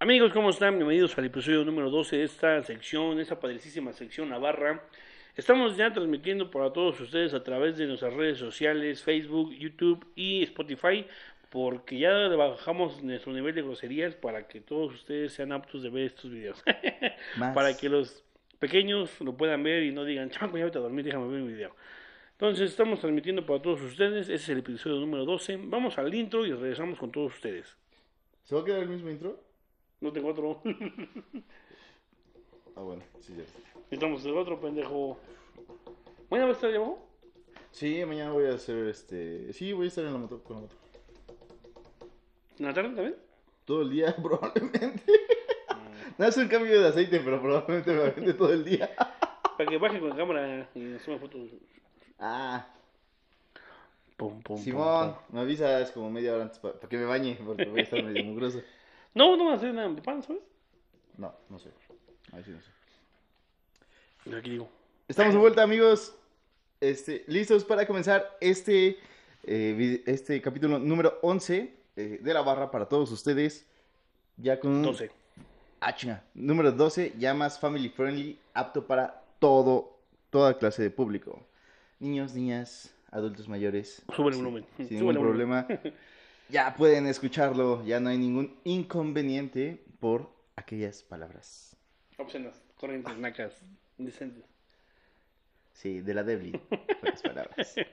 Amigos, ¿cómo están? Bienvenidos al episodio número 12 de esta sección, esta padrísima sección Navarra. Estamos ya transmitiendo para todos ustedes a través de nuestras redes sociales, Facebook, YouTube y Spotify, porque ya bajamos nuestro nivel de groserías para que todos ustedes sean aptos de ver estos videos. Más. para que los pequeños lo puedan ver y no digan, chamaco, ya vete a dormir, déjame ver mi video. Entonces, estamos transmitiendo para todos ustedes. Ese es el episodio número 12. Vamos al intro y regresamos con todos ustedes. ¿Se va a quedar el mismo intro? No tengo otro. Ah, bueno, sí, ya. Necesitamos el otro pendejo. ¿Mañana va a estar llamado? Sí, mañana voy a hacer este. Sí, voy a estar en la moto, con la moto. ¿En la tarde también? Todo el día, probablemente. No es un cambio de aceite, pero probablemente me vende todo el día. Para que baje con la cámara y tome fotos. Ah, Pum, pum, Simón, pum, pum. me avisas como media hora antes para que me bañe, porque voy a estar medio mugroso. No, no va a hacer nada de pan, ¿sabes? No, no sé. Ahí sí no sé. Aquí digo. Estamos de vuelta, amigos. Este, listos para comenzar este, eh, este capítulo número 11 eh, de la barra para todos ustedes. Ya con 12. Ah, chinga. Número 12, ya más family friendly, apto para todo, toda clase de público. Niños, niñas, adultos mayores. Sube el volumen. Sin Sube ningún problema. Ya pueden escucharlo, ya no hay ningún inconveniente por aquellas palabras. Obscenas, corrientes, nacas, indecentes. Sí, de la Devlin, pocas palabras.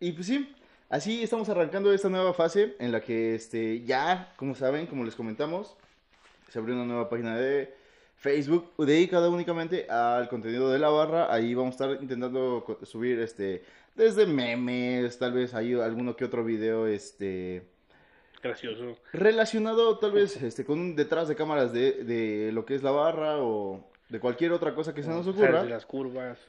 Y pues sí, así estamos arrancando esta nueva fase en la que este, ya, como saben, como les comentamos, se abrió una nueva página de Facebook dedicada únicamente al contenido de la barra. Ahí vamos a estar intentando subir este desde memes, tal vez hay alguno que otro video este Gracioso. relacionado tal vez este con un detrás de cámaras de, de lo que es la barra o de cualquier otra cosa que se nos ocurra. de las curvas.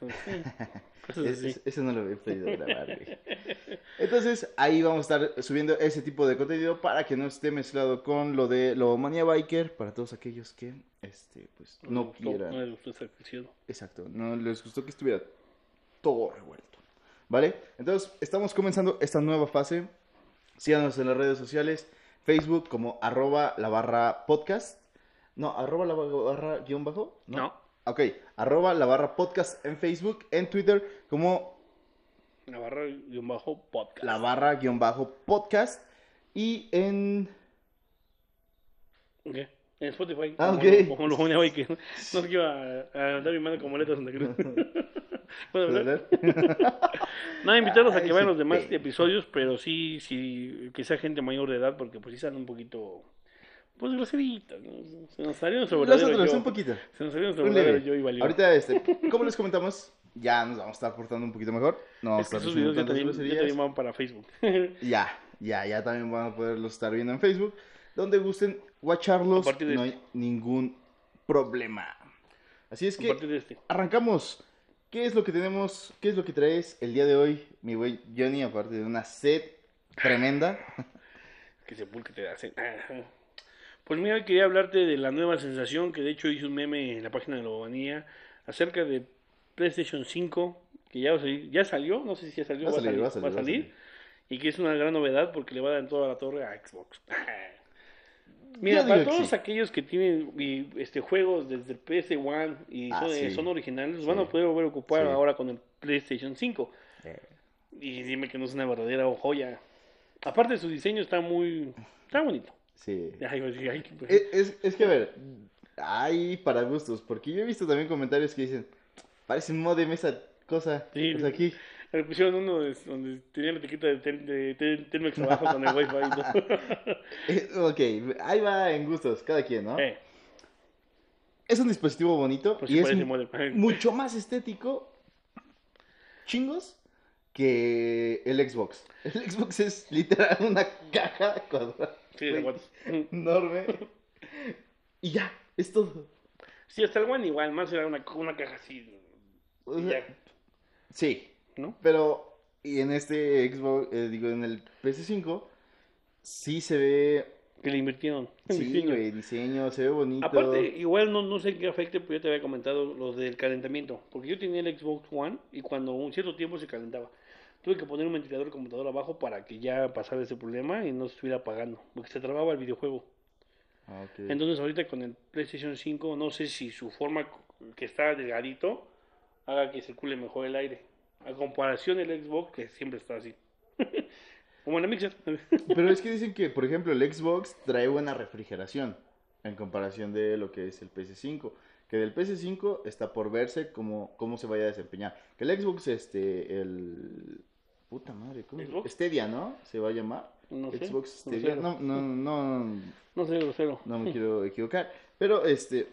Es- ese no lo había podido grabar, güey. Entonces, ahí vamos a estar subiendo ese tipo de contenido para que no esté mezclado con lo de lo Manía Biker, para todos aquellos que, este, pues, no No quieran. les gustó. Exacto, no les gustó que estuviera todo revuelto. ¿Vale? Entonces, estamos comenzando esta nueva fase. Síganos en las redes sociales, Facebook como arroba la barra podcast. No, arroba la barra guion bajo. No. Ok, arroba la barra podcast en Facebook, en Twitter como La barra un bajo podcast. la barra guion bajo podcast y en... Ok. En Spotify. Ah, como ok. Como lo ponía hoy que no sé iba a, dar mi mano como letra Santa Cruz. ¿Puedo hablar? Nada, invitarlos a Ay, que vean los demás episodios, pero sí, sí, que sea gente mayor de edad, porque pues sí salen un poquito, pues groseritas, ¿no? Se nos salió nuestro verdadero Nosotros, yo. un poquito. Se nos salió nuestro verdadero yo y valió. Ahorita, este, como les comentamos, ya nos vamos a estar portando un poquito mejor. No es que esos videos ya también, ya también van para Facebook. Ya, ya, ya también van a poderlos estar viendo en Facebook. Donde gusten de no hay este. ningún problema. Así es que de este. arrancamos. ¿Qué es lo que tenemos? ¿Qué es lo que traes el día de hoy, mi güey Johnny? Aparte de una sed tremenda. Que se pulque te hacen. Pues mira, quería hablarte de la nueva sensación que de hecho hice un meme en la página de Lobanía acerca de PlayStation 5, que ya, salir- ya salió, no sé si ya salió, Va a va a salir, salir, va a salir, va a salir, salir. y que es una gran novedad porque le va a dar toda la torre a Xbox. Mira, para todos sí. aquellos que tienen y, este juegos desde el PS1 y Ah, son, sí. son originales, los van a Sí. poder volver a ocupar Sí. ahora con el PlayStation 5. Y dime que no es una verdadera joya. Aparte su diseño está muy está bonito. Sí. Ay, pues, sí, ay, pues, Es, es- es que, a ver, hay para gustos, porque yo he visto también comentarios que dicen, parece un modem esa cosa. Sí. Pues aquí. Le pusieron uno de- donde tenía la etiqueta de, tel- de, tel- Telmex abajo con el wifi. ¿no? Eh, ok, ahí va en gustos, cada quien, ¿no? Eh, Es un dispositivo bonito pues y es. Ay, mucho más estético, chingos, que el Xbox. El Xbox es literal una caja cuadrada Sí, enorme. Y ya, es todo. Sí, hasta el One igual, más era una, una caja así. O y sea, ya, sí, ¿no? pero y en este Xbox, eh, digo, en el PS5, sí se ve, Que le invirtieron. en sí, diseño. güey, diseño, se ve bonito. Aparte, igual no, no sé qué afecte, pero yo te había comentado lo del calentamiento. Porque yo tenía el Xbox One y cuando un cierto tiempo se calentaba. Tuve que poner un ventilador de computador abajo para que ya pasara ese problema y no se estuviera apagando. Porque se trababa el videojuego. Ah. Entonces ahorita con el PlayStation 5 no sé si su forma que está delgadito haga que circule mejor el aire. A comparación del Xbox que siempre está así. Como en la Mixer. Pero es que dicen que, por ejemplo, el Xbox trae buena refrigeración en comparación de lo que es el PS5. Que del PS5 está por verse cómo, cómo se vaya a desempeñar. Que el Xbox, este, el... Puta madre, ¿cómo? ¿Xbox? Stadia, ¿no? Se va a llamar. No sé. Xbox grosero. Stadia. No, no, no, No sé, grosero. no me quiero equivocar. Pero este.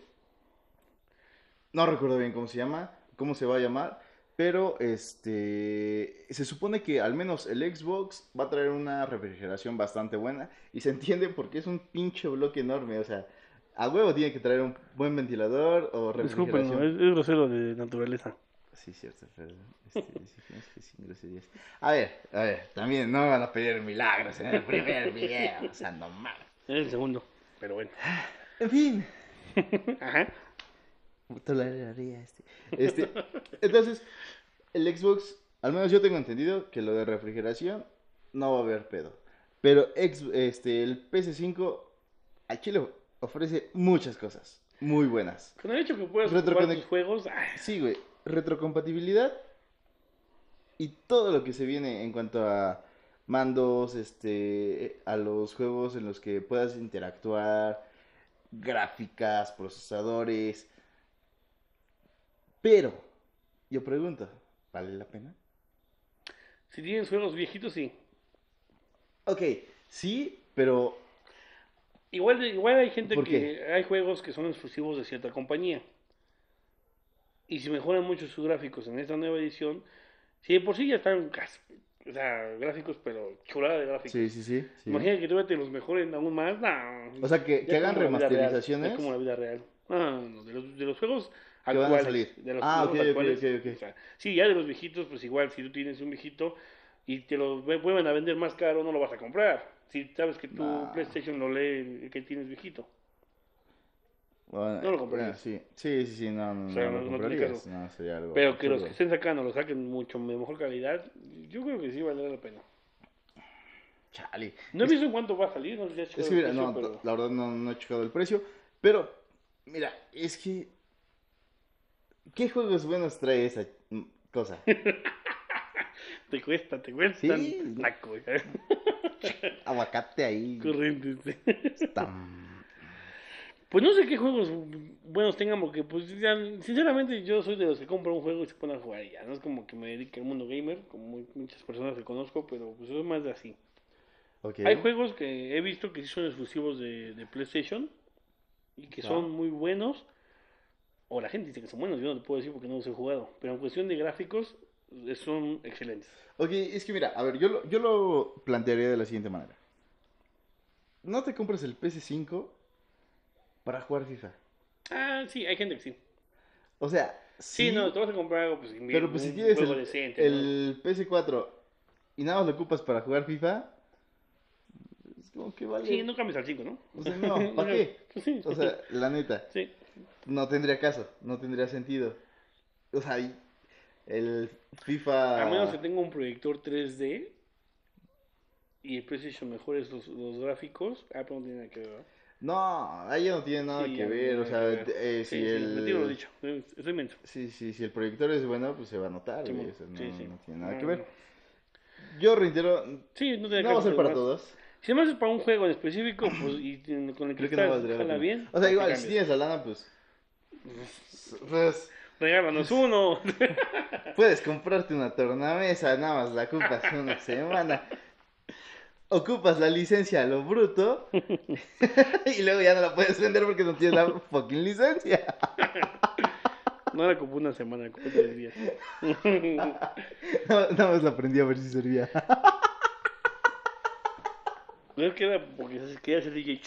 No recuerdo bien cómo se llama. Cómo se va a llamar. Pero este. Se supone que al menos el Xbox va a traer una refrigeración bastante buena. Y se entiende porque es un pinche bloque enorme. O sea, a huevo tiene que traer un buen ventilador o Disculpen, refrigeración. es, es grosero de naturaleza. Sí, cierto, pero este, que sin groserías. A ver, a ver, también no van a pedir milagros en el primer video, o sea, no mames. Es el segundo, pero bueno. En fin, Ajá. Toleraría este. Este, entonces, el Xbox, al menos yo tengo entendido que lo de refrigeración no va a haber pedo. Pero ex- este, el PS5 al chile ofrece muchas cosas muy buenas. Con el hecho que puedas jugar tus juegos, ah, Sí, güey, retrocompatibilidad y todo lo que se viene en cuanto a mandos, este, a los juegos en los que puedas interactuar, gráficas, procesadores. Pero, yo pregunto, ¿vale la pena? si tienes juegos viejitos, sí. Ok, sí, pero Igual, igual hay gente ¿Por que hay juegos que son exclusivos de cierta compañía. Y si mejoran mucho sus gráficos en esta nueva edición, si de por sí ya están casi, o sea, gráficos, pero chulada de gráficos. sí, sí, sí. sí. Imagina que todavía te los mejoren aún más. no. O sea, que, que hagan remasterizaciones. Es como la vida real. No, de los, de los juegos Que van a salir. De los Ah, ok, ok, actuales, ok, ok. o sea, sí, ya de los viejitos, pues igual, si tú tienes un viejito y te lo ve- vuelven a vender más caro, no lo vas a comprar. Si sabes que tu Nah. PlayStation lo lee que tienes viejito. Bueno, No lo comprarías. bueno, sí, sí, sí, no, no, O sea, no no- lo no tiene comprarías, caso. no, sería algo Pero que los que estén sacando lo saquen mucho de mejor calidad, yo creo que sí valdrá la pena. Chale. No he visto en cuánto va a salir, no has Es que mira, precio, no, pero- la verdad no, no he checado el precio, pero mira, es que ¿qué juegos buenos trae esa cosa? Te cuesta, te cuesta. Sí. Naco, Aguacate ahí. corriente. Pues no sé qué juegos buenos tengan, porque pues ya, sinceramente yo soy de los que compran un juego y se ponen a jugar y ya. No es como que me dedique al mundo gamer, como muchas personas que conozco, pero pues es más de así. Hay juegos que he visto que sí son exclusivos de, de PlayStation y que Ah. son muy buenos. O la gente dice que son buenos, yo no te puedo decir porque no los he jugado. Pero en cuestión de gráficos, eh, son excelentes. Ok, es que mira, a ver, yo lo, yo lo plantearía de la siguiente manera. No te compres el PS5 para jugar FIFA. Ah, sí, hay gente que sí. O sea, Sí, sí, no, te vas a comprar algo, pues, pero pues si tienes el, decente, ¿no? el PS4 y nada más lo ocupas para jugar FIFA, es como que vale. Sí, no cambies al 5, ¿no? O sea, no, ¿para qué? O sea, la neta, sí. No tendría caso, no tendría sentido. O sea, el FIFA... A menos que tenga un proyector 3D y el PlayStation mejores los, los gráficos, ah, pero no tiene nada que ver. No, ahí no tiene nada Sí, que ver, o sea, que ver. eh, Sí, si sí, el... retiro lo dicho, estoy inmenso. Sí, sí, si el proyector es bueno, pues se va a notar, Sí, güey, o sea, no, sí, sí. no tiene nada No, que ver. Yo reitero, Sí, no tiene no va a ser para todos. Si además es para un juego en específico, pues, y con el que Creo que no bien. O sea, igual, si tienes la lana, pues... Pues Regálanos uno. puedes comprarte una tornamesa, nada más la ocupas una semana. Ocupas la licencia a lo bruto y luego ya no la puedes vender porque no tienes la fucking licencia. No la compré una semana, compré tres días. Nada más la aprendí a ver si servía. Es que era porque se- quería ser DJ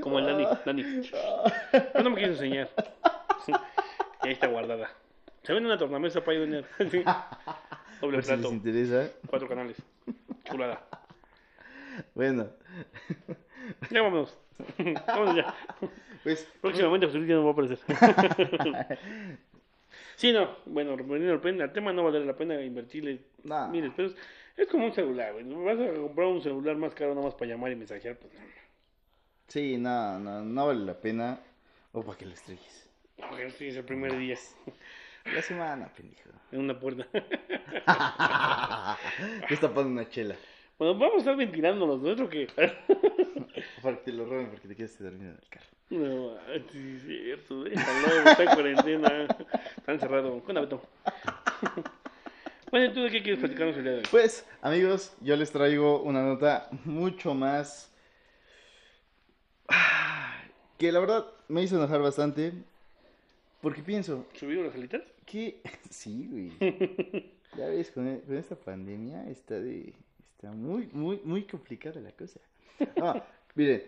como el Dani. Dani. No, no me quiso enseñar. Y ahí está guardada. Se vende una tornamesa para ir a Sí. Doble Por si les plato, interesa. cuatro canales. Chulada. Bueno, Ya vámonos. Vámonos ya. pues Próximamente José Luis ya no va a aparecer. Sí, no. Bueno, volviendo al tema, no vale la pena invertirle Nah. miles pesos. Es como un celular, güey. Vas a comprar un celular más caro nada más para llamar y mensajear, pues no. Sí, no, no, no vale la pena. O para que lo estrelles. Ojalá sí, es el primer día. La semana, pendejo. En una puerta. ¿Qué está pasando una chela? Bueno, vamos a estar ventilándonos, ¿no es lo que? Para que te lo roben porque te quedas dormido en el carro. No, sí, es cierto, déjalo, está en cuarentena. Está encerrado. Cuéntame tú. Bueno, ¿tú de qué quieres platicarnos el día de hoy? Pues, amigos, yo les traigo una nota mucho más. que la verdad me hizo enojar bastante. Porque pienso ¿Subido las alitas? que. sí, güey. Ya ves, con, e- con esta pandemia está de. Está muy, muy, muy complicada la cosa. Miren.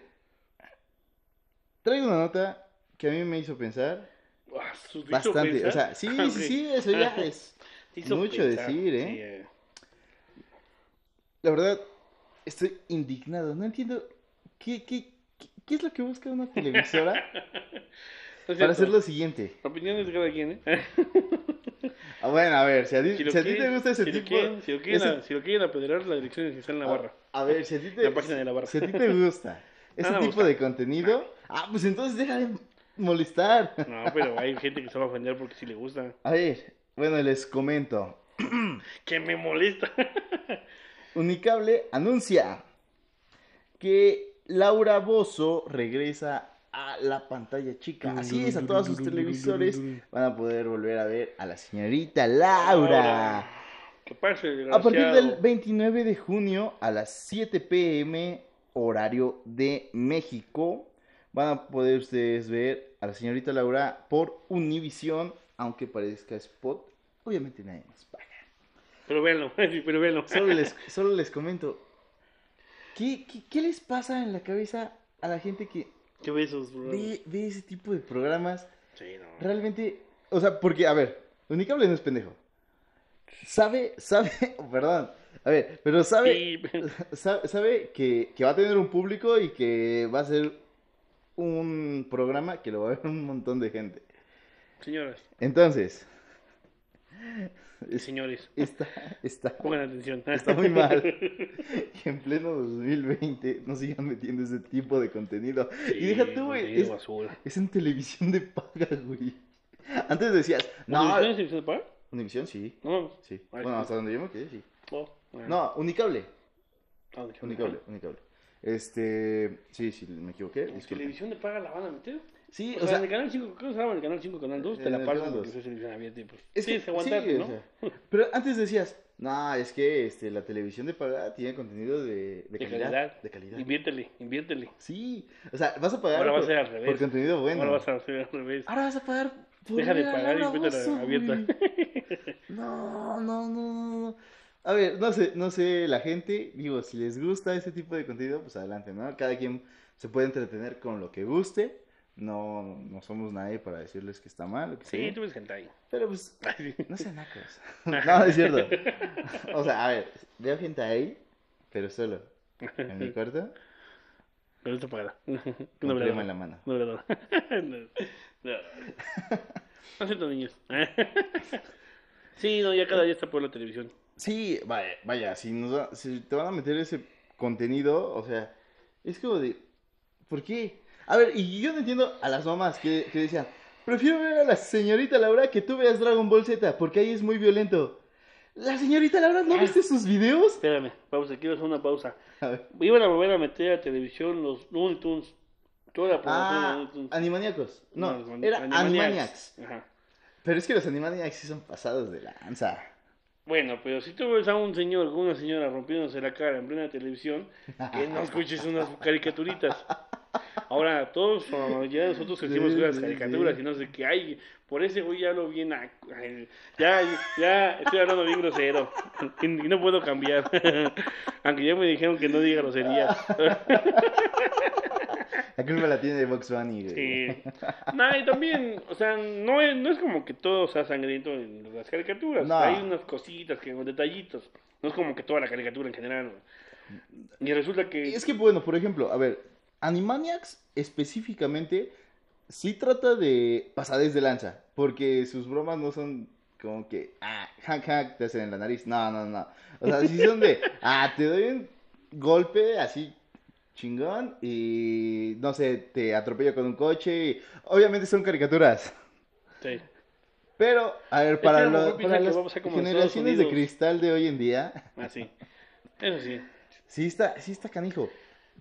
Traigo una nota que a mí me hizo pensar Ah, ¿te hizo bastante. pensar? O sea, sí, Ah, sí, sí, eso ya es. Hizo mucho pensar, decir, ¿eh? sí, eh. La verdad, estoy indignado. No entiendo qué, qué, qué, qué es lo que busca una televisora para cierto. hacer lo siguiente. Opiniones de cada quien, ¿eh? Ah, bueno, a ver, si a, ti- Si lo si a ti te gusta ese si tipo... quieren- si lo quieren, ese- a- si lo quieren apedrear, la dirección es que está en la barra. A, a ver, si a ti te, La página de la barra. si a ti te gusta ese tipo de contenido, ah, pues entonces deja de molestar. No, pero hay gente que se va a ofender porque sí le gusta. A ver, bueno, les comento. Que me molesta. Unicable anuncia que Laura Bozo regresa a la pantalla chica. Así es, a todos sus televisores van a poder volver a ver a la señorita Laura. A partir del desgraciado. 29 de junio a las 7 pm horario de México van a poder ustedes ver a la señorita Laura por Univisión, aunque parezca spot. Obviamente nadie nos paga. Pero véanlo, pero véanlo. Solo les, solo les comento. ¿qué, qué, qué les pasa en la cabeza a la gente que Qué ve, ve ese tipo de programas? Sí, no. Realmente, o sea, porque, a ver, Unicable no es pendejo. Sabe, sabe, perdón, a ver, pero sabe, Sí, sabe, sabe que, que va a tener un público y que va a ser un programa que lo va a ver un montón de gente. Señoras Entonces, y señores, está, está, pongan atención. Está muy mal. que en pleno 2020 no sigan metiendo ese tipo de contenido. y Sí, deja tú, güey, es, es en televisión de paga, güey. Antes decías, no, ¿Univisión es televisión de paga? Univisión sí, No sí. Ay, Bueno, hasta donde yo me quedé, sí. Oh. No, Unicable, Ah, Unicable, Unicable. Este, sí, sí, me equivoqué. ¿En televisión de paga la van a meter? Sí, O, o sea, sea, en el canal 5, ¿qué se llama? El canal 5, canal 2, te la paso canal porque 2. soy televisión abierta y pues. es sí, que, se aguantar, sí, o ¿no? sea, pero antes decías, no, es que este, la televisión de paga tiene contenido de, de de calidad, calidad. De calidad. Inviértele, inviértele. Sí, o sea, vas a pagar Ahora a por, ser al revés. por contenido bueno. Ahora vas a hacer al revés. Ahora vas a pagar por Deja de a pagar y Laura vete a la Bozzo, abierta. no, no, no, no. A ver, no sé, no sé, la gente, digo, si les gusta ese tipo de contenido, pues adelante, ¿no? Cada quien se puede entretener con lo que guste. No, no somos nadie para decirles que está mal. que Sí, esté tú ves gente ahí. Pero pues, no sean nacos. No, es cierto. O sea, a ver, veo gente ahí, pero solo. En mi cuarto, Pero esto paga. con No, crema verdad. en la mano. No, verdad. No, no. No siento niños. Sí, no, ya cada día está por la televisión. Sí, vaya, vaya, si, nos va- si te van a meter ese contenido, o sea, es como de, ¿por qué? A ver, y yo no entiendo a las mamás que, que decían, prefiero ver a la señorita Laura que tú veas Dragon Ball Z, porque ahí es muy violento. La señorita Laura, ¿no viste sus videos? Espérame, pausa, quiero hacer una pausa. A ver. Iban a volver a meter a televisión los Looney Tunes. Toda la de Ah, Looney Tunes. Animaniacos. No, los era Animaniacs. Animaniacs. Ajá. Pero es que los Animaniacs sí son pasados de lanza. Bueno, pero si tú ves a un señor con una señora rompiéndose la cara en plena televisión, que no escuches unas caricaturitas. Ahora, todos, ya nosotros crecimos Sí, con las caricaturas sí. y no sé qué hay. Por ese güey ya hablo bien. a- ay, Ya, ya estoy hablando bien grosero. Y, no puedo cambiar. Aunque ya me dijeron que no diga groserías. La culpa la tiene de Box Bunny. Sí. No, y también, o sea, no es, no es como que todo sea sangriento en las caricaturas. No. Hay unas cositas, que, detallitos. No es como que toda la caricatura en general. Y resulta que... Es que, bueno, por ejemplo, a ver, Animaniacs específicamente sí trata de pasadez de lanza, porque sus bromas no son como que, ah, hack, hack, te hacen en la nariz. No, no, no. O sea, sí son de, ah, te doy un golpe así chingón y no sé, te atropella con un coche. y- Obviamente son caricaturas. Sí. Pero, a ver, para, lo para las generaciones de cristal de hoy en día, Ah, sí. Eso sí. sí está, sí está canijo.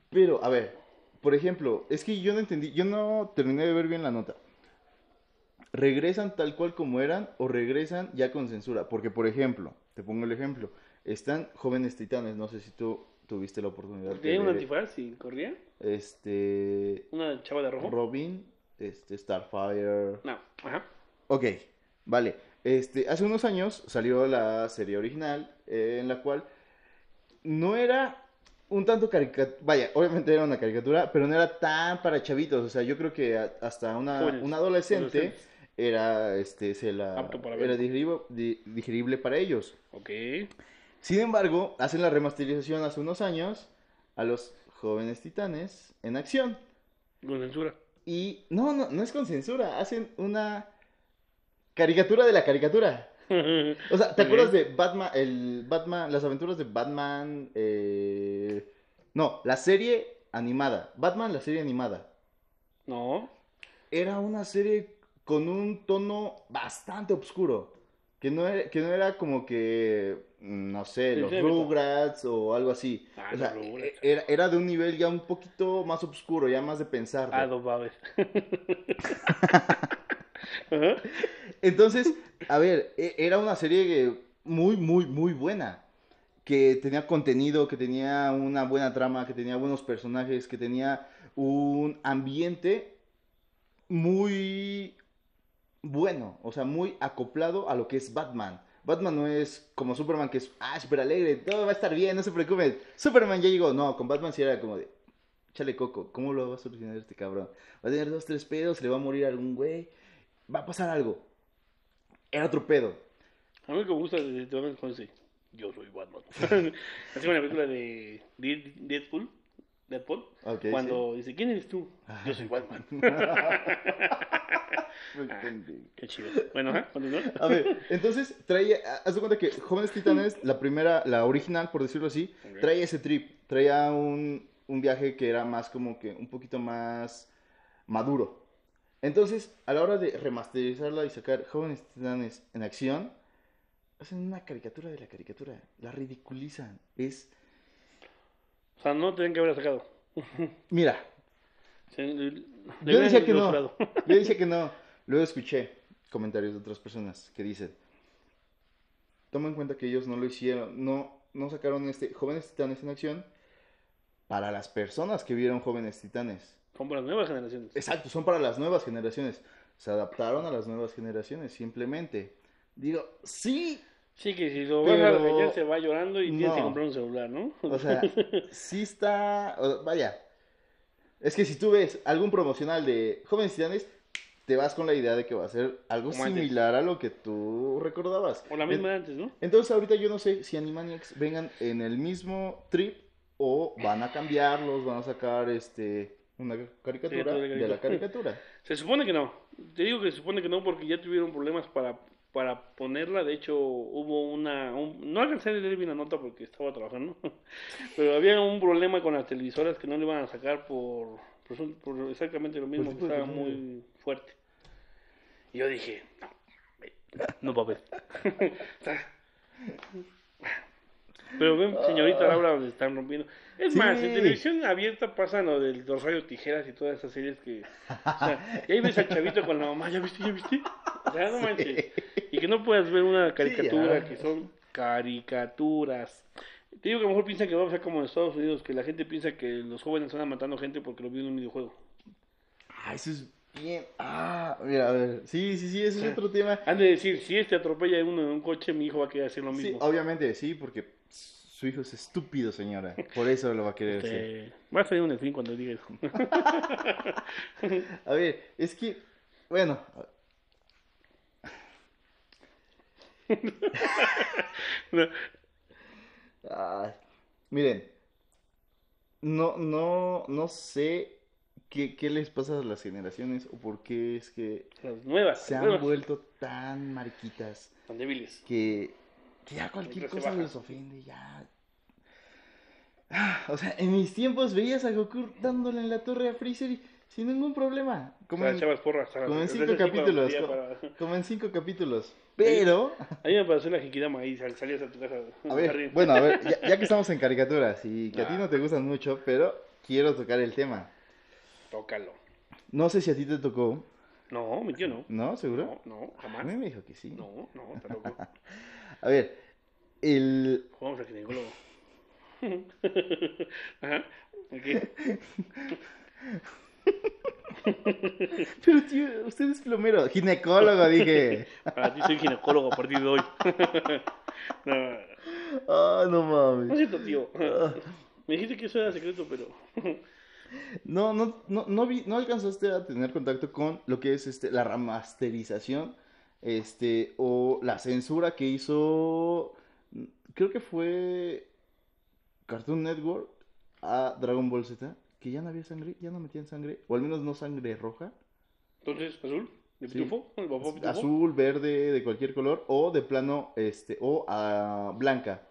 Pero, a ver, por ejemplo, es que yo no entendí, yo no terminé de ver bien la nota. ¿Regresan tal cual como eran o regresan ya con censura? Porque, por ejemplo, te pongo el ejemplo, están jóvenes titanes, no sé si tú tuviste la oportunidad de ¿Tenía un antifaz y corría? este, ¿Una chava de rojo? Robin, este, Starfire, No. Ajá. Ok, vale. Este, hace unos años salió la serie original eh, en la cual no era un tanto caricatura, vaya, obviamente era una caricatura, pero no era tan para chavitos, o sea, yo creo que a- hasta una, un adolescente era, este, se la, Apto para era digerible, di- digerible para ellos. Ok. Sin embargo, hacen la remasterización hace unos años a los jóvenes titanes en acción. Con censura. Y no, no, no es con censura, hacen una caricatura de la caricatura. O sea, ¿te acuerdas de Batman, el Batman, las aventuras de Batman? eh, No, la serie animada. Batman, la serie animada. No. Era una serie con un tono bastante oscuro. Que no era, que no era como que, mm, no sé, Sí, los sí, Rugrats o algo así. Ah, O sea, e- era, era de un nivel ya un poquito más oscuro, ya más de pensar. Ah, babes. Entonces, a ver, e- era una serie muy, muy, muy buena. Que tenía contenido, que tenía una buena trama, que tenía buenos personajes, que tenía un ambiente muy bueno, o sea, muy acoplado a lo que es Batman. Batman no es como Superman, que es, ah, súper alegre, todo va a estar bien, no se preocupen. Superman ya llegó, no, con Batman sí era como de, chale coco, ¿cómo lo va a solucionar este cabrón? Va a tener dos, tres pedos, le va a morir algún güey, va a pasar algo. Era otro pedo. A mí me gusta de Batman yo soy Batman. Así como la película de Dead- Deadpool. Deadpool. Cuando dice, ¿quién eres tú? Yo soy Batman. Pendejo. Qué chido. Bueno, continúa. A ver, entonces traía, haz de cuenta que Jóvenes Titanes, la primera, la original, por decirlo así, Ok. traía ese trip, traía un, un viaje que era más como que un poquito más maduro. Entonces, a la hora de remasterizarla y sacar Jóvenes Titanes en acción, hacen una caricatura de la caricatura, la ridiculizan. Es, O sea, no tenían que haber sacado. mira, le- Yo decía que no. Yo dije que no. Luego escuché comentarios de otras personas que dicen, toma en cuenta que ellos no lo hicieron, no, no sacaron este Jóvenes Titanes en acción para las personas que vieron Jóvenes Titanes. Son para las nuevas generaciones. Exacto, son para las nuevas generaciones. Se adaptaron a las nuevas generaciones, simplemente. Digo, sí, Sí, que si lo vas a Pero- regañar se va llorando y tienes que No. comprar un celular, ¿no? o sea, sí está, o- vaya. Es que si tú ves algún promocional de Jóvenes Titanes, te vas con la idea de que va a ser algo Como antes. similar a lo que tú recordabas. O la misma de antes, ¿no? Entonces ahorita yo no sé si Animaniacs vengan en el mismo trip o van a cambiarlos, van a sacar este una caricatura Sí, de la caricatura. Se supone que no. Te digo que se supone que no porque ya tuvieron problemas para, para ponerla. De hecho, hubo una... un- no alcancé a leer bien la nota porque estaba trabajando. Pero había un problema con las televisoras que no le iban a sacar por, por, su- por exactamente lo mismo, que estaba muy fuerte. Y yo dije, no, no ver. Pero ven, señorita Laura, donde están rompiendo. Es Sí. más, en televisión abierta pasan lo de los rayos tijeras y todas esas series que. O sea, y ahí ves al chavito con la mamá, ¿ya viste? ¿Ya viste? O sea, no manches. Y que no puedas ver una caricatura, que son caricaturas. Te digo que a lo mejor piensan que vamos a ser como en Estados Unidos, que la gente piensa que los jóvenes están matando gente porque lo vieron en un videojuego. Ah, eso es bien. Ah, mira, a ver. Sí, sí, sí, ese es otro tema. Han de decir, si este atropella a uno en un coche, mi hijo va a querer hacer lo Sí, mismo. obviamente, sí, porque su hijo es estúpido, señora. Por eso lo va a querer. Este, va a salir un fin cuando diga eso. A ver, es que, bueno. No, miren, no, no, no sé qué, qué les pasa a las generaciones o por qué es que las nuevas, se han nuevas, vuelto tan mariquitas tan débiles. que, que ya cualquier cosa les ofende, ya. O sea, en mis tiempos veías a Goku dándole en la torre a Freezer y sin ningún problema. O Como sea, en, porras. como en cinco capítulos, para- como en cinco capítulos. Pero, A mí me pasó la Hikidama ahí, sal- salías a tu casa. a ver, bueno, a ver, ya, ya que estamos en caricaturas y que a ti Ah. no te gustan mucho, pero quiero tocar el tema. Tócalo. No sé si a ti te tocó, No, mi tío no. ¿no? ¿Seguro? No, no, A jamás. mí me dijo que sí. No, no, está loco. A ver, el... Jugamos al ginecólogo. Ajá. Pero tío, usted es plomero, ginecólogo, dije. Para ti soy ginecólogo a partir de hoy. no, Ah, no no mames. es cierto, tío. Me dijiste que eso era secreto, pero. No, no, no, no, vi, no alcanzaste a tener contacto con lo que es este, la remasterización, este, o la censura que hizo, creo que fue Cartoon Network a Dragon Ball Z, que ya no había sangre, ya no metían sangre, o al menos no sangre roja, Entonces, azul, de pitufo, azul, verde, de cualquier color, o de plano, este, o a blanca.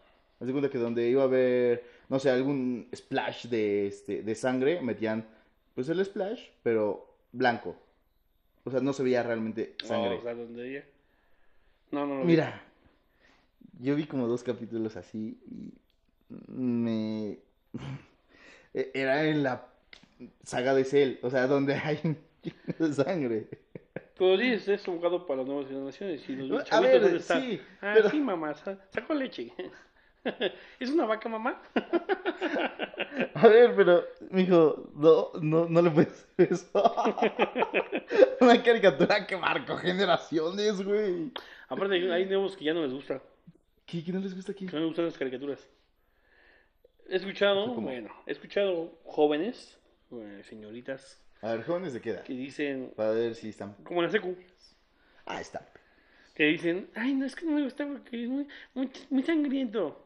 Haz de cuenta que donde iba a haber, no sé, algún splash de, este, de sangre, metían, pues el splash, pero blanco. O sea, no se veía realmente sangre. O sea, donde ella. No, no, no. Mira, yo vi como dos capítulos así y me... e- Era en la saga de Cell, o sea, donde hay de sangre. Pero sí, es abogado para las nuevas generaciones. Y los A ver, Ah, pero- sí, mamá, sa- sacó leche. ¿Es una vaca, mamá? A ver, pero, mijo, no, no, no le puedes hacer eso. Una caricatura que marcó generaciones, güey. Aparte, hay- hay nuevos que ya no les gusta. ¿Qué, qué no les gusta aquí? Que no les gustan las caricaturas. He escuchado, ¿Cómo? bueno, he escuchado jóvenes, eh, señoritas, A ver, jóvenes de qué edad. que dicen, Para ver si están... como en la secu, Ah, está. que dicen, ay, no, es que no me gusta porque es muy, muy, muy sangriento.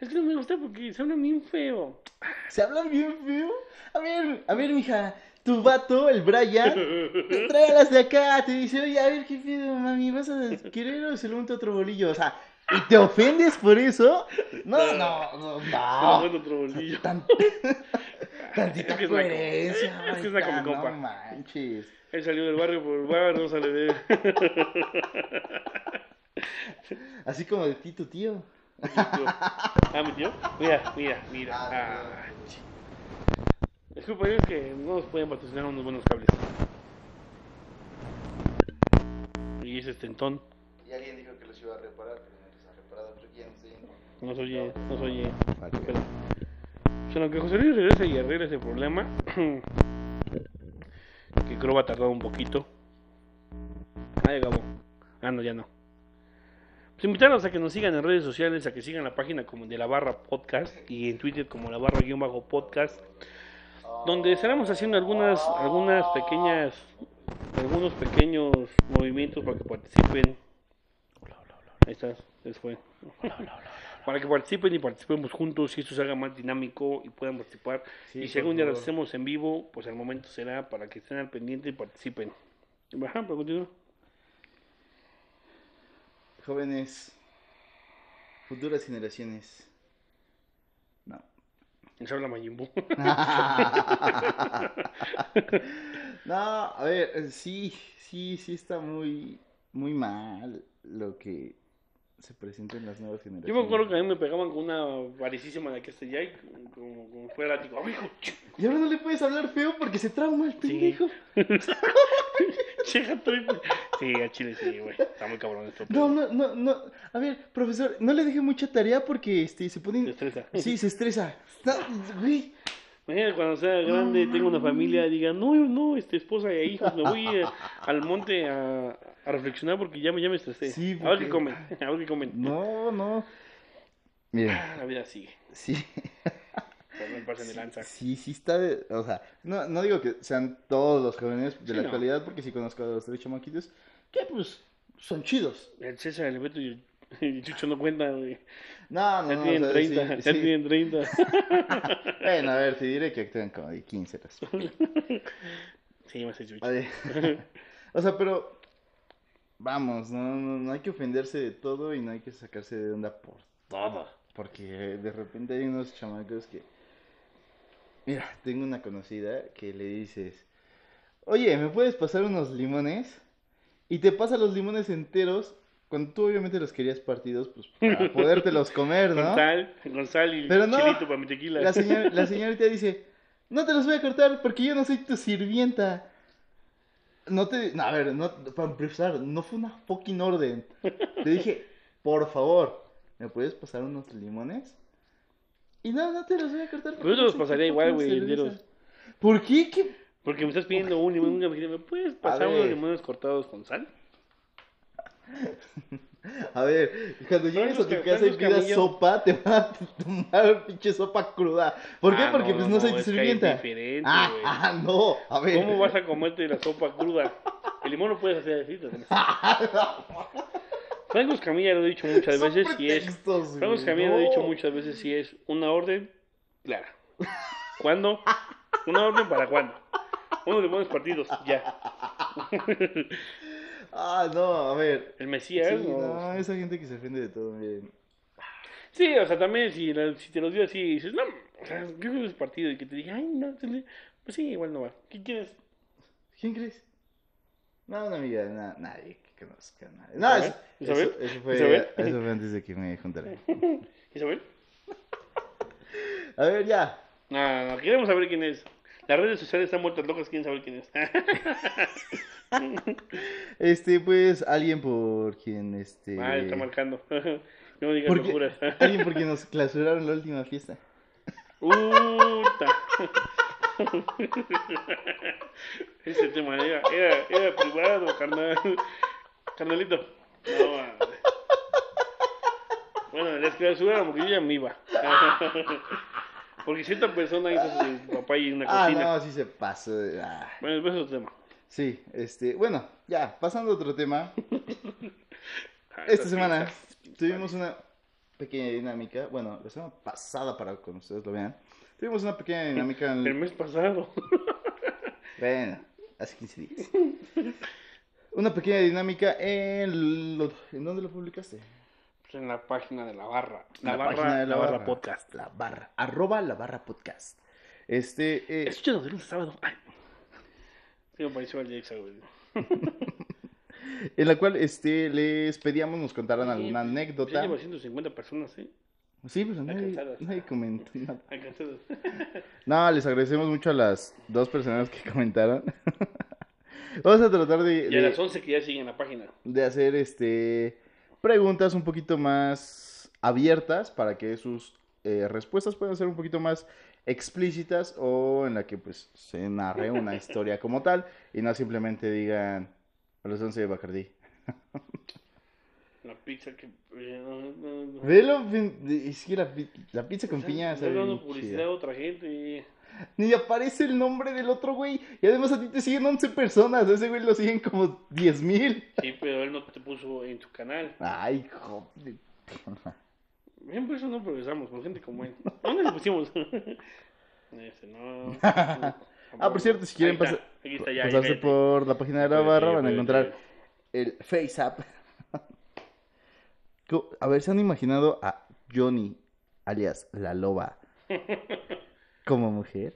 Es que no me gusta porque se habla bien feo. ¿Se hablan bien feo? A ver, a ver, mija, tu vato, el Brian, te trae las de acá, te dice, oye, a ver, ¿qué pedo, mami? ¿Vas a querer o se lo unta otro bolillo? O sea, ¿y te ofendes por eso? No, no, no, Se lo no. mando otro bolillo. Tan- Tantita Es es coherencia, Es que es naco, mi Maika, compa. No manches. Él salió del barrio por el bar, no sale de él. Así como de ti, tu tío. Ah, mi tío. Mira, mira, mira. Ah, ch- es culpa de ellos que no nos pueden patrocinar unos buenos cables. Y ese estentón. Y alguien dijo que los iba a reparar, pero no los ha reparado, creo que ya no estoy yendo. No se oye, no se oye. Vale, Pero, o sea, aunque José Luis regrese y arregle ese problema, que creo va a tardar un poquito. Ah, acabó. Ah, no, ya no. Pues invitarlos a que nos sigan en redes sociales, a que sigan la página como de la barra podcast y en Twitter como la barra guion bajo podcast, donde estaremos haciendo algunas, algunas pequeñas, algunos pequeños movimientos para que participen. Ahí está, se fue. Para que participen y participemos juntos y esto se haga más dinámico y puedan participar. Sí, y si algún día lo hacemos en vivo, pues el momento será para que estén al pendiente y participen. Ajá, pero continúa. Jóvenes, futuras generaciones. No. Se habla Majin Buu. no, a ver, sí, sí, sí está muy, muy mal lo que se presenta en las nuevas generaciones. Yo me acuerdo que a mí me pegaban con una varicísima de aquí hasta allá y como, como fuera digo, ch- Y ahora no le puedes hablar feo porque se trauma el pendejo. y- Sí, a Chile sí, güey. Está muy cabrón esto. No, pero no, no, no. A ver, profesor, no le deje mucha tarea porque este se Se pone. estresa. Sí, se estresa. No, güey. Imagínate cuando sea grande, tengo una familia, diga, no, no, este, esposa e hijos, me voy eh, al monte a, a reflexionar porque ya me, ya me estresé. Sí, A ver qué porque- comen, a ver qué comen. No, no. Miren, La vida sigue, sí. lanza. Sí, sí está de, o sea, no, no digo que sean todos los jóvenes de Sí, la no. actualidad, porque sí conozco a los tres chamaquitos, que pues son chidos. El César, el Beto y el, el Chucho no cuentan, güey. No, no, Ya no. tienen o sea, sí, 30, ya sí. tienen 30. Bueno, a ver, te diré que actúan como de 15 horas. Sí, me hace Chucho. Vale. o sea, pero vamos, no, no, no hay que ofenderse de todo y no hay que sacarse de onda por todo. Porque de repente hay unos chamacos que Mira, tengo una conocida que le dices, oye, ¿me puedes pasar unos limones? Y te pasa los limones enteros cuando tú obviamente los querías partidos, pues para podértelos comer, ¿no? Con sal, con sal y Pero no, chilito para mi tequila. La, señor- la señorita dice, no te los voy a cortar porque yo no soy tu sirvienta. No te... No, a ver, no, para empezar, no fue una fucking orden. Te dije, por favor, ¿me puedes pasar unos limones? Y no, no te los voy a cortar. Pero yo te los pasaría igual, güey, cerveza". enteros. ¿Por qué? ¿Qué? Porque me estás pidiendo un limón, ¿me puedes pasar unos limones cortados con sal? A ver, cuando llegues a tu casa y pidas sopa, te van a tomar pinche sopa cruda. ¿Por qué? Ah, Porque no, pues no, no, soy tu sirvienta. ah, ah, no. A ver. ¿Cómo vas a comerte la sopa cruda? El limón lo puedes hacer así. también. Franco Escamilla lo he dicho muchas Son veces y es... Franco Escamilla lo he dicho muchas veces y es una orden clara. ¿Cuándo? Una orden para cuándo. Unos limones partidos, ya. Ah, no, a ver. El Mesías, Sí, ¿no? no, esa gente que se ofende de todo, miren. Sí, o sea, también si, si te los dio así y dices, no, o sea, yo quiero ese partido y que te diga, ay, no, pues sí, igual no va. ¿Qué quieres? ¿Quién crees? No, una amiga, na- nadie que conozca nadie. No, eso, ¿Isabel? eso, eso fue, ¿Isabel? eso fue antes de que me juntara. ¿Isabel? A ver, ya. No, no, queremos saber quién es. Las redes sociales están muertas locas, quieren saber quién es. Este, pues, alguien por quien, este... ah, está marcando. no digas porque- locuras. Alguien por quien nos clausuraron la última fiesta. Puta. Ese tema era, era, era privado, carnal. Carnalito. No, madre. Bueno, les clausuraron porque yo ya me iba. Porque cierta persona hizo su papá y una Ah, cocina. no, sí se pasó. ah. Bueno, después es otro tema. Sí, este, bueno, ya, pasando a otro tema. Ah, Esta semana tuvimos una pequeña dinámica, bueno, la semana pasada para que ustedes lo vean, tuvimos una pequeña dinámica El en, mes pasado. bueno, hace 15 días. Una pequeña dinámica en, lo- ¿en dónde lo publicaste? Pues en la página de la barra. La, barra, página de la barra podcast. La barra, arroba la barra podcast. Este, eh, Escúchanos de a sábado. Ay. Sí, me pareció güey. en la cual, este, les pedíamos nos contaran alguna Sí, Ya anécdota. lleva 150 personas, ¿eh? Sí, pero nadie, nadie comentó nada. No, les agradecemos mucho a las dos personas que comentaron. Vamos a tratar de, Y a de- las 11 que ya siguen la página. de hacer este preguntas un poquito más abiertas para que sus eh, respuestas puedan ser un poquito más explícitas o en la que pues se narre una historia como tal y no simplemente digan a los 11 de Bacardí. La pizza que. eh. Velo, es que la, pi- la pizza con Están- piña están sabe dando publicidad a otra gente. Ni aparece el nombre del otro güey. Y además a ti te siguen 11 personas. A ese güey lo siguen como 10 mil. Sí, pero él no te puso en su canal. Ay, joder. Bien, por eso no progresamos con gente como él. ¿Dónde le pusimos? Ese, no. Ah, por cierto, si quieren está, pasar- Aquí está ya. pasarse ya, por la página de la barra, van a encontrar el FaceApp. A ver, ¿se han imaginado a Johnny, alias La Loba, como mujer?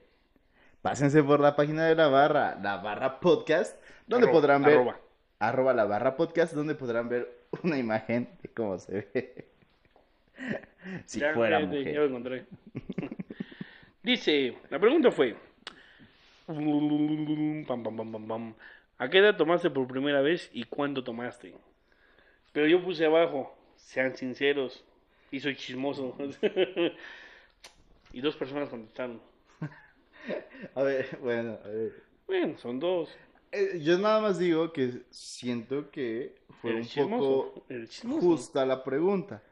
Pásense por la página de la barra, la barra podcast, donde Arroba, podrán ver, arroba. arroba la barra podcast, donde podrán ver una imagen de cómo se ve. si Ya, fuera ya, ya mujer. lo encontré. Dice, la pregunta fue, pam, pam, pam, pam, pam. ¿a qué edad tomaste por primera vez y cuándo tomaste? Pero yo puse abajo, sean sinceros, y soy chismoso. y dos personas contestaron. A ver, bueno, a ver. Bueno, son dos. Eh, yo nada más digo que siento que fue El un chismoso, poco el justa la pregunta.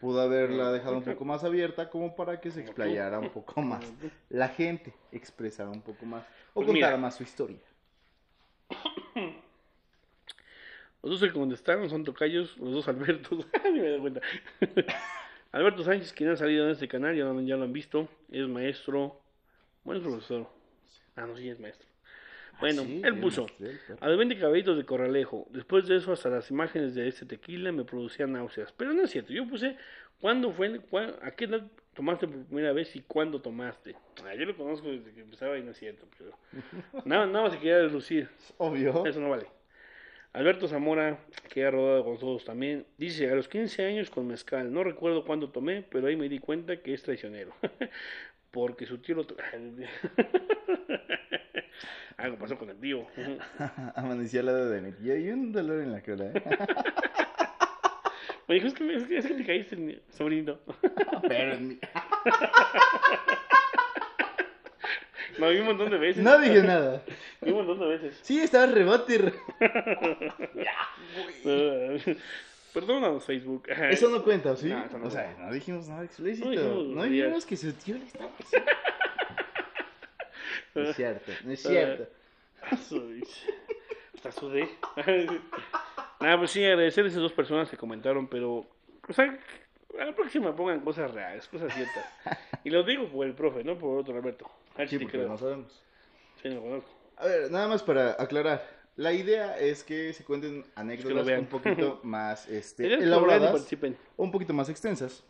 Pudo haberla dejado un poco más abierta como para que se explayara un poco más. La gente expresara un poco más o Pues contara mira. más su historia. Los dos que contestaron son tocayos, los dos Albertos. Ni me doy cuenta. Alberto Sánchez, quien ha salido en este canal, ya, lo- ya lo han visto. Es maestro. Bueno, es profesor. Ah, no, sí, es maestro. Bueno, Ah, Sí, él puso. A los 20 caballitos de Corralejo. Después de eso, hasta las imágenes de este tequila me producían náuseas. Pero no es cierto. Yo puse cuándo fue, cuá- a qué edad tomaste por primera vez y cuándo tomaste? Ah, yo lo conozco desde que empezaba y no es cierto, pero nada, nada más se quería deslucir. Obvio. Eso no vale. Alberto Zamora, que ha rodado con nosotros también, dice, a los 15 años con mezcal, no recuerdo cuándo tomé, pero ahí me di cuenta que es traicionero. Porque su tío lo... Algo pasó con el tío. Amanecí al lado de mi tío y un dolor en la cola. ¿eh? Me dijo, es que, es que, te caíste, sobrino. Pero en mi- Lo vi un montón de veces. no dije nada. Vi un montón de veces. Sí, estaba rebote. y re- Uh, Perdónanos, Facebook. Eso no cuenta, ¿sí? No, no o sea, no dijimos nada explícito. No dijimos No dijimos que su tío le estaba haciendo. No es cierto, no es cierto. Soy- Hasta sudé. Nada, pues sí, agradecer a esas dos personas que comentaron, pero. O sea, a la próxima pongan cosas reales, cosas ciertas. Y lo digo por el profe, no por otro Alberto. Sí, porque creo. no sabemos. Sí, lo conozco. A ver, nada más para aclarar. La idea es que se cuenten anécdotas vean. un poquito más este, que y elaboradas, un poquito más extensas,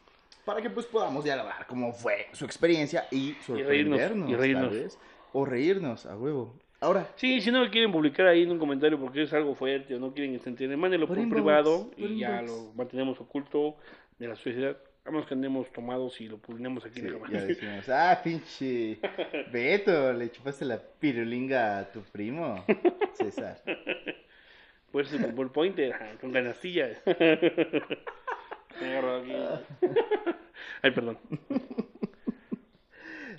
para que pues podamos dialogar cómo fue su experiencia y sorprendernos, y reírnos. tal vez, o reírnos a huevo. Ahora, Sí, si no lo quieren publicar ahí en un comentario porque es algo fuerte o no quieren que se entienda, mándenlo Por por, inbox, privado por y ya inbox. lo mantenemos oculto de la sociedad. A menos que andemos tomados y lo publicamos aquí sí, en la ya decimos, ah, pinche Beto, le chupaste la pirulinga a tu primo, César. Pues con ball pointer, ajá, con aquí. Ay, perdón.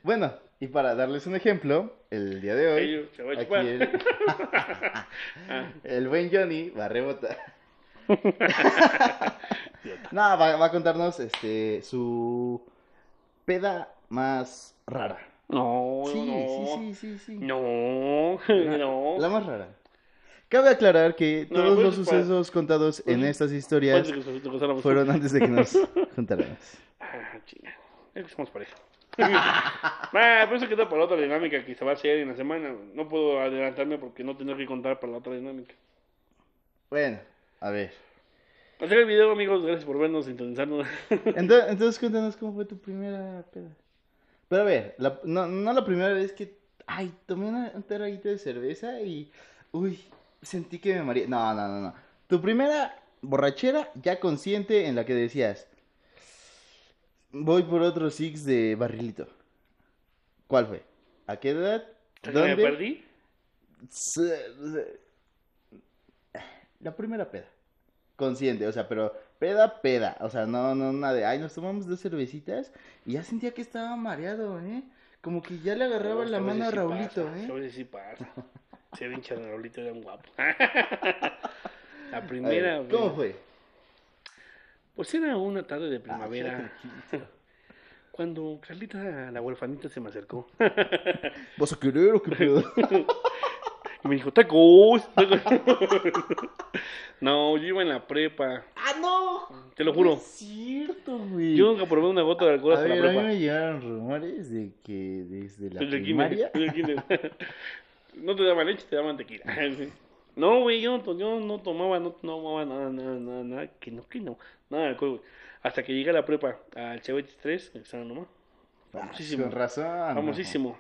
Bueno, y para darles un ejemplo, el día de hoy, Ellos aquí el, Ah, el buen Johnny va a rebotar. No, va, va a contarnos este su peda más rara. No, Sí, no. sí, sí, sí, sí. No, La- no. La más rara. Cabe aclarar que No, todos pues, los para- sucesos contados en pues, estas historias acostáramos. fueron antes de que nos juntáramos. Ah, chinga. Es que somos pareja. ah, pero eso queda para la otra dinámica que se va a hacer en la semana. No puedo adelantarme porque no tendré que contar para la otra dinámica. Bueno, a ver. Hacer el video, amigos. Gracias por vernos, sintonizarnos. Entonces, entonces cuéntanos cómo fue tu primera peda. Pero a ver, la- no, no la primera vez que, ay, tomé una, un traguito de cerveza y, uy, sentí que me mareé. No, no, no, no. Tu primera borrachera ya consciente en la que decías, voy por otro six de barrilito. ¿Cuál fue? ¿A qué edad? ¿Me ¿Dónde? perdí? Se- se- La primera peda. Consciente, o sea, pero peda, peda. O sea, no, no, nada de, ay, nos tomamos dos cervecitas y ya sentía que estaba mareado, ¿eh? Como que ya le agarraba No, la mano a Raulito, pasa, ¿eh? A veces sí pasa. Se ve hincha de Raulito, era un guapo. La ver, primera. ¿Cómo fue? Pues era una tarde de Ah, primavera. Cuando Carlita, la huerfanita, se me acercó. ¿Vas a querer o qué pedo? Me dijo, tacos. no, yo iba en la prepa. ¡Ah, no! Te lo juro. No es cierto, güey. Yo nunca probé una gota de alcohol A hasta ver, la a mí prepa. me llegaron rumores de que desde la Desde el primaria... kinder, desde el kinder. No te daban leche, te daban tequila. No, güey, yo, no yo no tomaba, no tomaba nada, nada, nada, nada, que no, que no, nada de alcohol, güey. Hasta que llegué a la prepa, al Chevetis 3, que estaba nomás. Ah, Famosísimo. Con razón. Famosísimo.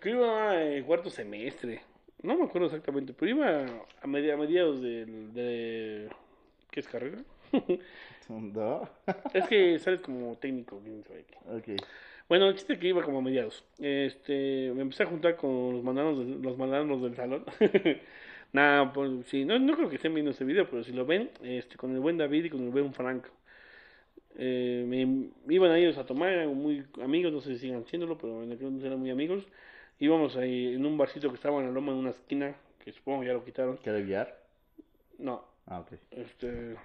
Que iba en cuarto semestre. No me acuerdo exactamente, pero iba a, media- a mediados del- de, ¿Qué es carrera? ¿No? es que sales como técnico. Bueno, el chiste es que iba como a mediados. Este, me empecé a juntar con los mandanos, de- los mandanos del salón. Nada, pues sí, no, no creo que estén viendo este video, pero si lo ven, este, con el buen David y con el buen Franco. Eh, me iban a ellos a tomar, eran muy amigos, no sé si sigan haciéndolo, pero en aquel entonces eran muy amigos. Íbamos ahí en un barcito que estaba en la loma en una esquina, que supongo ya lo quitaron. ¿Quieres guiar? No, Ah, ok. este.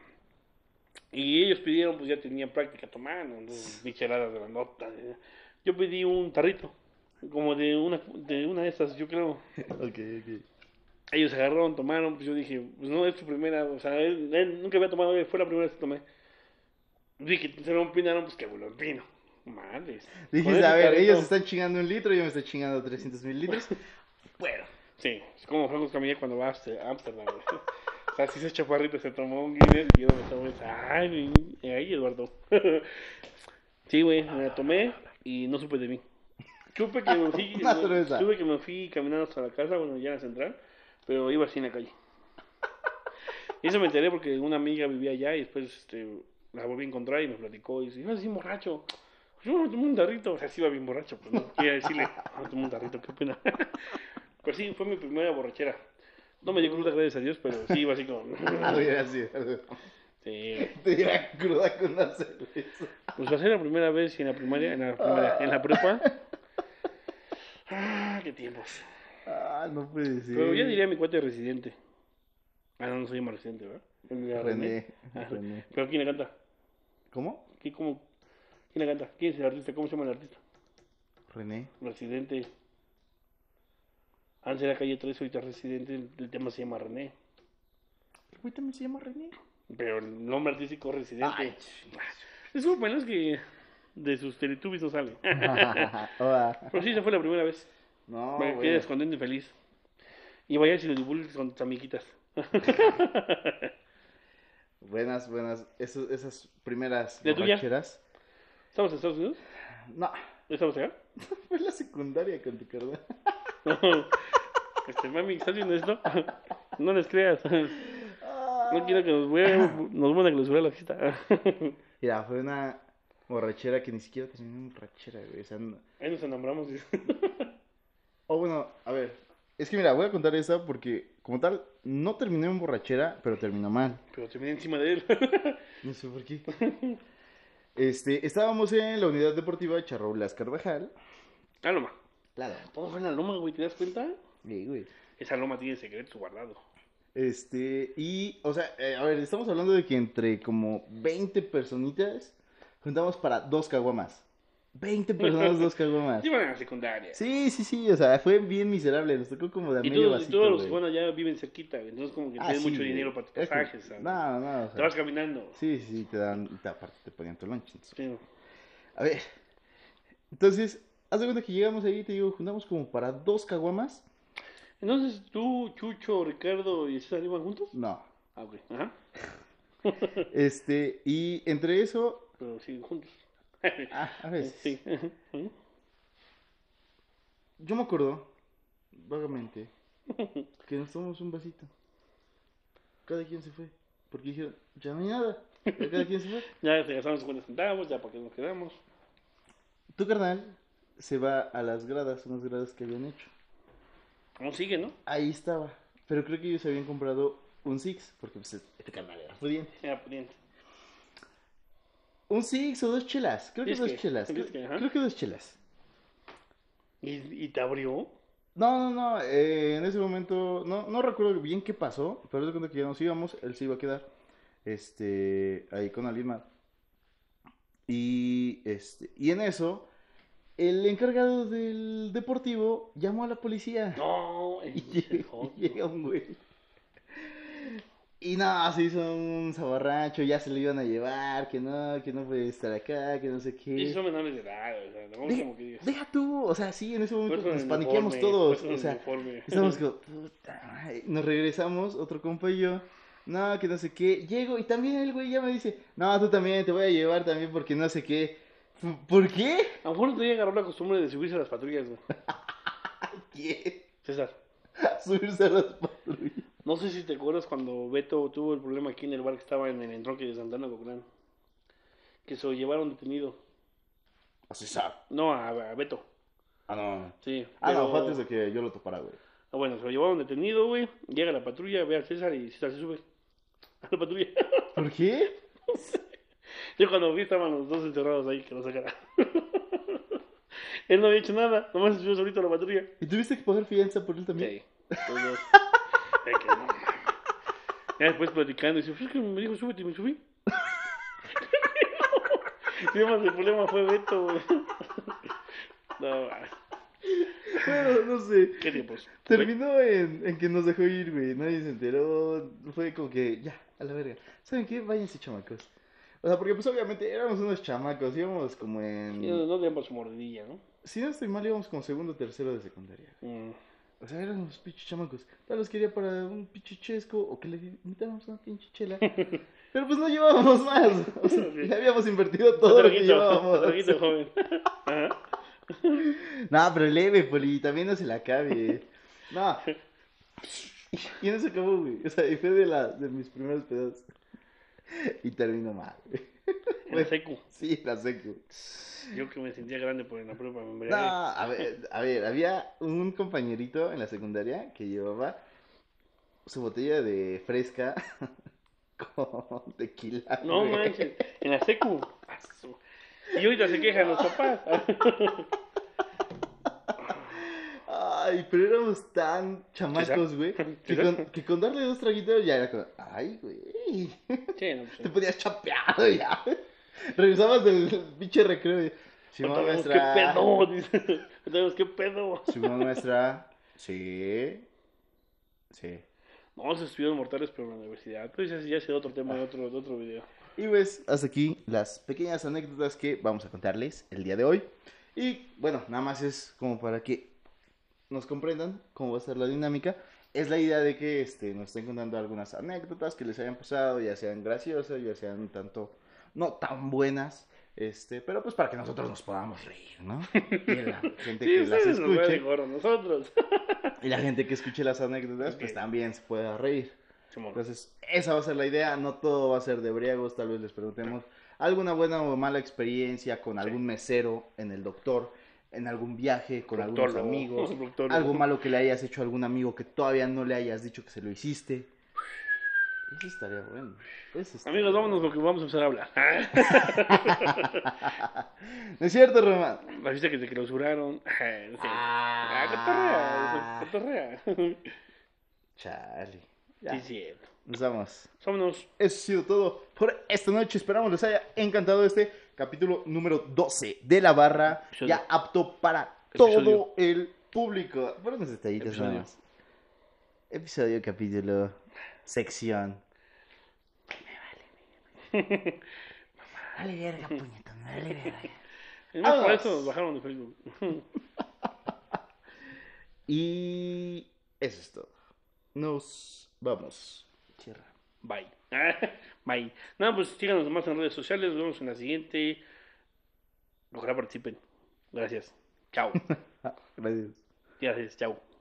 Y ellos pidieron, pues ya tenían práctica tomando, entonces, micheladas de bandota. eh. Yo pedí un tarrito, como de una, de una de esas, yo creo. Ok, ok. Ellos agarraron, tomaron, pues yo dije, pues no, es su primera, o sea, él, él nunca había tomado, fue la primera vez que tomé. Dije, se lo empinaron, pues que lo empino. Con Dijiste, a ver, ellos están chingando un litro, yo me estoy chingando 300 mil litros. Bueno, sí, es como Franco Camilla cuando va a Amster- Amsterdam, güey. O sea, si ese chaparrito se tomó un Guinness y yo me tomé. Ay, ahí Eduardo. Sí, güey, me la tomé y no supe de mí. Supe que me fui, supe que me fui caminando hasta la casa, bueno, ya en la central, pero iba así en la calle. Y eso me enteré porque una amiga vivía allá y después este, la volví a encontrar y me platicó y dice, iba así borracho. Yo me tomé un tarrito, o sea, sí iba bien borracho, pero no quería decirle, "Ah, me tomé un tarrito, qué pena. Pero sí, fue mi primera borrachera. No me dio cruda, gracias a Dios, pero sí iba así como... Ah, hubiera sido. Sí. Te diera cruda con una cerveza. Pues pasé la primera vez y en la primaria, en la primaria, en la prepa. Ah, qué tiempos. Ah, no puede ser. Pero yo diría mi cuate residente. Ah, no, no soy más residente, ¿verdad? De René. Ah, René. Pero ¿quién le canta? ¿Cómo? ¿Qué, cómo, ¿Quién le canta? ¿Quién es el artista? ¿Cómo se llama el artista? René. Residente. Antes era calle 3, ahorita residente. El, el tema se llama René. El güey también se llama René. Pero el nombre artístico es residente. Ay, Es como menos que de sus teletubbies no sale. Pero sí, esa fue la primera vez. No, Me quedé descontento y feliz. Y vaya si lo divulgues con tus amiguitas. Buenas, buenas. Esas, esas primeras ¿La borracheras. ¿Estamos en Estados Unidos? No, ¿Estamos acá? fue la secundaria con tu carnal. Este, mami, ¿estás viendo esto? No les creas. No quiero que nos, vean, nos van a clausurar la fiesta. Mira, fue una borrachera que ni siquiera terminó en borrachera, güey. O sea, no- Ahí nos enamoramos. dice. Oh, bueno, a ver. Es que mira, voy a contar esta porque, como tal, no terminó en borrachera, pero terminó mal. Pero terminé encima de él. No sé por qué. Este, estábamos en la unidad deportiva Charroulas Carvajal. La loma. Todo fue en la loma, güey. ¿Te das cuenta? Sí, güey. Esa loma tiene secreto guardado. Este, y, o sea, eh, a ver, estamos hablando de que entre como 20 personitas juntamos para dos caguamas. 20 personas, dos caguamas. Iban a la secundaria. Sí, sí, sí, o sea, fue bien miserable. Nos tocó como de a Y medio todos, y vasito, todos los van allá viven cerquita, güey. Entonces, como que Ah, tienes sí, mucho güey. dinero para tus Es que- pasajes. ¿sabes? No, no, o Te vas caminando. Sí, sí, te dan, te- aparte te ponían tu lunch. entonces. Sí. A ver, entonces, haz de cuenta que llegamos ahí, te digo, juntamos como para dos caguamas. Entonces, tú, Chucho, Ricardo y César iban juntos? No, Ah, ok. Ajá. este, y entre eso, Pero sí, juntos. Ah, a ver, Sí. Yo me acuerdo, vagamente, que nos tomamos un vasito. Cada quien se fue, porque dijeron, ya no hay nada, ya cada quien se fue. Ya se gastamos 50 centavos, ya para que nos quedamos. Tu carnal se va a las gradas, unas gradas que habían hecho. Aún sigue, ¿no? Ahí estaba, pero creo que ellos habían comprado un Six, porque pues este carnal era pudiente. Era pudiente. Un Six o dos chelas, creo que dos chelas, creo, que dos chelas. ¿Y, y te abrió? No, no, no, eh, en ese momento, no, no recuerdo bien qué pasó, pero de cuenta que ya nos íbamos, él se iba a quedar, este, ahí con alguien más. Y, este, y en eso, el encargado del deportivo llamó a la policía. No, el Y llega, y llega un güey. Y no, se hizo un zabarrancho, ya se lo iban a llevar, que no, que no puede estar acá, que no sé qué. Y son menores de edad, o sea, no Deja, como que digas. deja tú, o sea, sí, en ese momento nos paniqueamos todos, o sea, estamos como, puta nos regresamos, otro compa y yo, no, que no sé qué, llego y también el güey ya me dice, no, tú también, te voy a llevar también porque no sé qué. ¿Por qué? A lo mejor te agarró la costumbre de subirse a las patrullas, güey. ¿Quién? César, Subirse a las patrullas. No sé si te acuerdas cuando Beto tuvo el problema aquí en el bar que estaba en el entronque de Santana Cotlán. Que se lo llevaron detenido. Así sabe. No, a, a Beto. Ah, no. Sí. Ah, no, fue antes de que yo lo topara, güey. Ah, bueno, se lo llevaron detenido, güey. Llega la patrulla, ve a César y César se sube a la patrulla. ¿Por qué? Yo cuando vi estaban los dos encerrados ahí, que lo sacara. Él no había hecho nada, nomás se subió solito a la patrulla. ¿Y tuviste que pagar fianza por él también? Sí, los dos. Que no. Ya después platicando, dice, pues es que me dijo, súbete y me subí. Sí, más el problema fue Beto, güey. No, Bueno, no sé. qué tiempos. Terminó en, en que nos dejó ir, güey. Nadie se enteró. Fue como que, ya, a la verga. ¿Saben qué? Váyanse, chamacos. O sea, porque pues obviamente éramos unos chamacos. Íbamos como Sí, en... No, no le damos mordidilla, ¿no? Si no estoy mal, íbamos como segundo o tercero de secundaria. Mm. O sea, eran los pinches chamacos. Tal vez quería para un pinche chesco o que le invitáramos una pinche chela. Pero pues no llevábamos más. O sea, Sí. ya habíamos invertido todo lo que llevábamos. traguito, joven. Ajá. No, pero leve, Poli, también no se la cabe. No. Y no se acabó, güey. O sea, y fue de, la, de mis primeros pedos. Y terminó mal, güey. En la secu. Sí, la seco. Yo que me sentía grande por en la prueba, me No, a ver, a ver, había un compañerito en la secundaria que llevaba su botella de fresca con tequila. No güey. manches, en la secu. Y ahorita se quejan los papás. Ay, pero éramos tan chamacos, güey, que ¿Qué con, que con darle dos traguitos ya era como, ay, güey. Sí, no, pues, Te podías chapeado ya. Regresabas del pinche recreo y... Simón tenemos qué pedo, dice. Qué pedo. Simón nuestra... Sí. Sí. No, se estuvieron mortales, pero en la universidad. Pues ese ya será otro tema de otro, de otro video. Y pues, hasta aquí las pequeñas anécdotas que vamos a contarles el día de hoy. Y bueno, nada más es como para que nos comprendan cómo va a ser la dinámica. Es la idea de que este, nos estén contando algunas anécdotas que les hayan pasado, ya sean graciosas, ya sean tanto no tan buenas. Este, pero pues para que nosotros nos podamos reír, ¿no? Y la gente Sí, que las nos escuche, gorro, nosotros. y la gente que escuche las anécdotas, pues también se pueda reír. Entonces, esa va a ser la idea. No todo va a ser de briagos. Tal vez les preguntemos alguna buena o mala experiencia con algún mesero en el doctor, en algún viaje con algunos amigos. Algo malo que le hayas hecho a algún amigo que todavía no le hayas dicho que se lo hiciste. Eso estaría bueno. Eso estaría Amigos, vámonos porque vamos a empezar a hablar. ¿No es cierto, Román? La fiesta que te clausuraron. Sí. Ah. Ah, cotorrea, cotorrea. Chale. Sí, Ya, cierto. nos vamos. Vámonos. Eso ha sido todo por esta noche. Esperamos les haya encantado este capítulo número 12 de la barra, Episodio. ya apto para Episodio. todo el público. Por unos detallitos Episodio. Episodio, capítulo, sección. Me vale, me vale verga, puñetón, me vale verga. Es más, por eso nos bajaron de Facebook. Y eso es todo. Nos vamos. Cierra. Bye. Bye. Nada, pues síganos más en redes sociales. Nos vemos en la siguiente. Ojalá participen. Gracias. Chao. Gracias. Gracias. Chao.